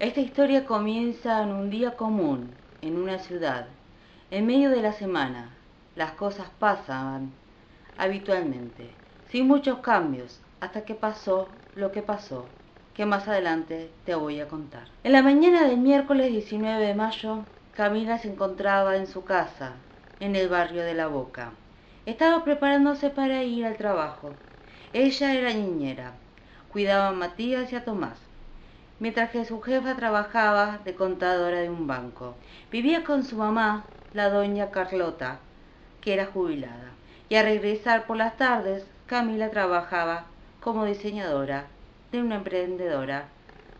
Esta historia comienza en un día común, en una ciudad, en medio de la semana. Las cosas pasan habitualmente, sin muchos cambios, hasta que pasó lo que pasó, que más adelante te voy a contar. En la mañana del miércoles 19 de mayo, Camila se encontraba en su casa, en el barrio de La Boca. Estaba preparándose para ir al trabajo. Ella era niñera, cuidaba a Matías y a Tomás, mientras que su jefa trabajaba de contadora de un banco. Vivía con su mamá, la doña Carlota, que era jubilada, y al regresar por las tardes, Camila trabajaba como diseñadora de una emprendedora.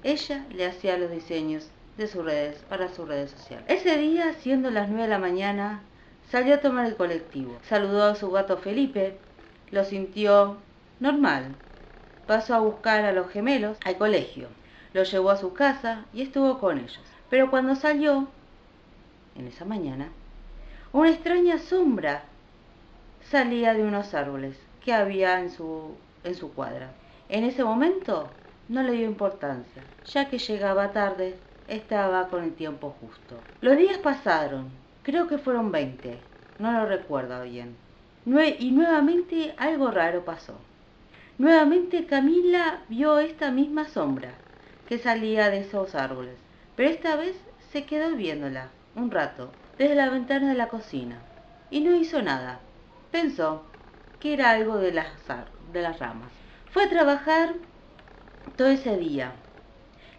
Ella le hacía los diseños de sus redes para sus redes sociales. Ese día, siendo las 9 de la mañana, salió a tomar el colectivo. Saludó a su gato Felipe, lo sintió normal. Pasó a buscar a los gemelos al colegio. Lo llevó a su casa y estuvo con ellos. Pero cuando salió, en esa mañana, una extraña sombra salía de unos árboles que había en su, en su cuadra. En ese momento no le dio importancia, ya que llegaba tarde, estaba con el tiempo justo. Los días pasaron, creo que fueron 20, no lo recuerdo bien. y nuevamente algo raro pasó. Nuevamente Camila vio esta misma sombra que salía de esos árboles, pero esta vez se quedó viéndola un rato desde la ventana de la cocina y no hizo nada. Pensó que era algo de las, de las ramas. Fue a trabajar todo ese día.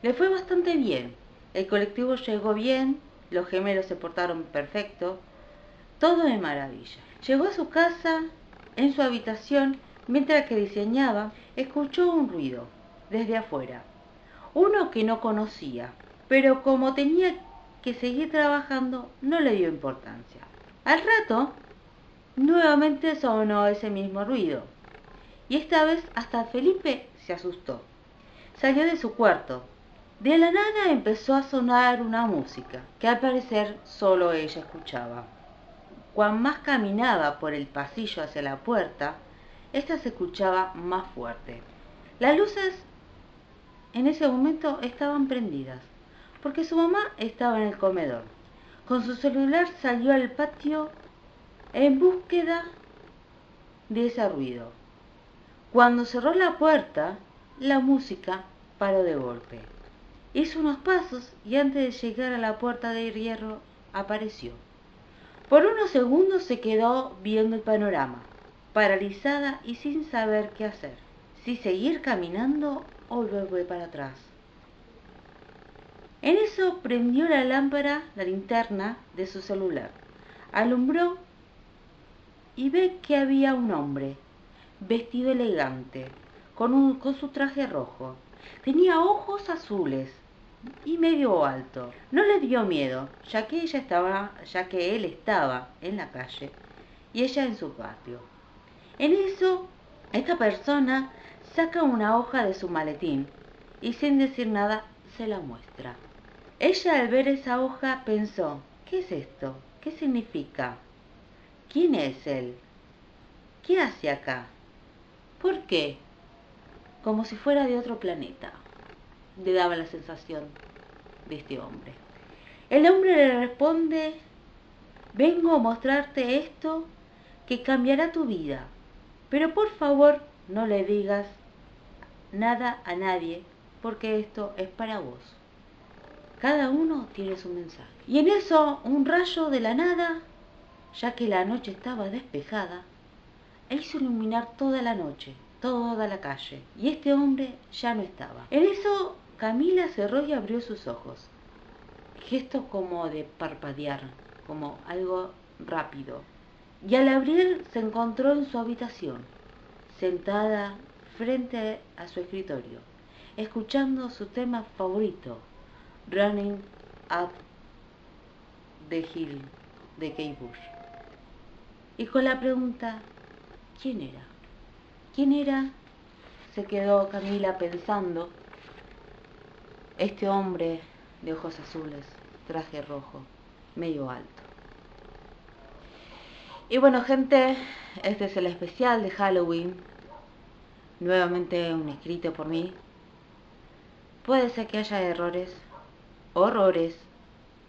Le fue bastante bien. El colectivo llegó bien, los gemelos se portaron perfecto, todo de maravilla. Llegó a su casa, en su habitación, mientras que diseñaba, escuchó un ruido desde afuera. Uno que no conocía, pero como tenía que seguir trabajando, no le dio importancia. Al rato, Nuevamente sonó ese mismo ruido, y esta vez hasta Felipe se asustó. Salió de su cuarto. De la nada empezó a sonar una música, que al parecer solo ella escuchaba. Cuan más caminaba por el pasillo hacia la puerta, esta se escuchaba más fuerte. Las luces en ese momento estaban prendidas, porque su mamá estaba en el comedor. Con su celular salió al patio en búsqueda de ese ruido. Cuando cerró la puerta, la música paró de golpe. Hizo unos pasos y antes de llegar a la puerta de hierro apareció. Por unos segundos se quedó viendo el panorama, paralizada y sin saber qué hacer, si seguir caminando o volver para atrás. En eso prendió la lámpara, la linterna de su celular, alumbró y ve que había un hombre, vestido elegante, con, con su traje rojo. Tenía ojos azules y medio alto. No le dio miedo, ya que ella estaba, ya que él estaba en la calle y ella en su patio. En eso, esta persona saca una hoja de su maletín y sin decir nada se la muestra. Ella al ver esa hoja pensó, ¿qué es esto? ¿Qué significa? ¿Quién es él? ¿Qué hace acá? ¿Por qué? Como si fuera de otro planeta, le daba la sensación de este hombre. El hombre le responde, vengo a mostrarte esto que cambiará tu vida, pero por favor no le digas nada a nadie porque esto es para vos. Cada uno tiene su mensaje. Y en eso, un rayo de la nada ya que la noche estaba despejada, e hizo iluminar toda la noche, toda la calle, y este hombre ya no estaba. En eso Camila cerró y abrió sus ojos. Gesto como de parpadear, como algo rápido. Y al abrir se encontró en su habitación, sentada frente a su escritorio, escuchando su tema favorito, Running Up the Hill de Kate Bush y con la pregunta, ¿quién era? ¿Quién era? Se quedó Camila pensando. Este hombre de ojos azules, traje rojo, medio alto. Y bueno, gente, este es el especial de Halloween. Nuevamente un escrito por mí. Puede ser que haya errores, horrores,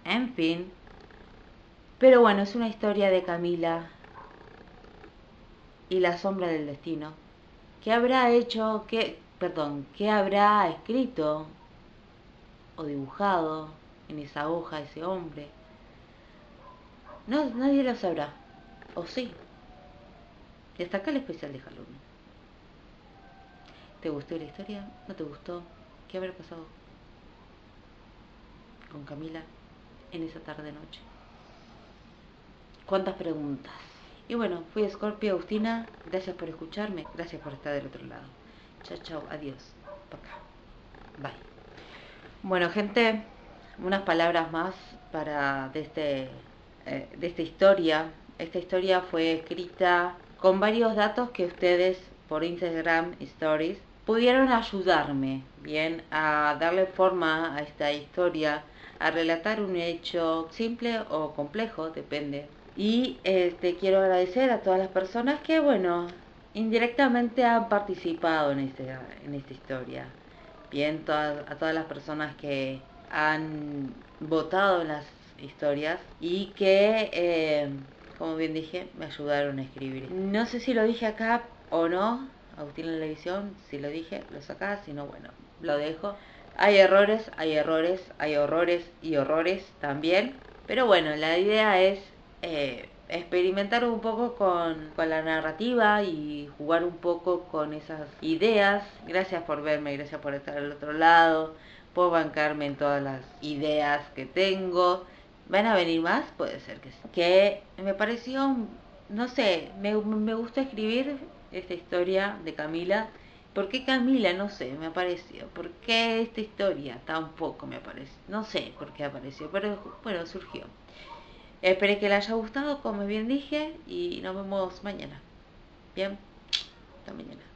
en fin. Pero bueno, es una historia de Camila y la sombra del destino. ¿Qué habrá hecho, qué, perdón, qué habrá escrito o dibujado en esa hoja ese hombre? No, nadie lo sabrá. ¿O sí? Acá el especial de Halloween. ¿Te gustó la historia? ¿No te gustó? ¿Qué habrá pasado con Camila en esa tarde noche? ¿Cuántas preguntas? Y bueno, fui Scorpio Agustina. Gracias por escucharme. Gracias por estar del otro lado. Chao, chao. Adiós. Acá. Bye. Bueno, gente, unas palabras más para de, este, eh, de esta historia. Esta historia fue escrita con varios datos que ustedes por Instagram Stories pudieron ayudarme bien a darle forma a esta historia, a relatar un hecho simple o complejo, depende y este, quiero agradecer a todas las personas que, bueno, indirectamente han participado en, este, en esta historia. Bien, a todas las personas que han votado en las historias y que, eh, como bien dije, me ayudaron a escribir. No sé si lo dije acá o no, Agustín en la edición, si lo dije, lo sacás, si no, bueno, lo dejo. Hay errores, hay errores, hay horrores y horrores también. Pero bueno, la idea es eh, experimentar un poco con, la narrativa y jugar un poco con esas ideas. Gracias por verme, gracias por estar al otro lado, por bancarme en todas las ideas que tengo. ¿Van a venir más? Puede ser que sí. Que me pareció, no sé, me, me gusta escribir esta historia de Camila. ¿Por qué Camila? No sé, me apareció. ¿Por qué esta historia? Tampoco me apareció. No sé por qué apareció, pero bueno, surgió. Espero que les haya gustado, como bien dije, y nos vemos mañana. Bien, hasta mañana.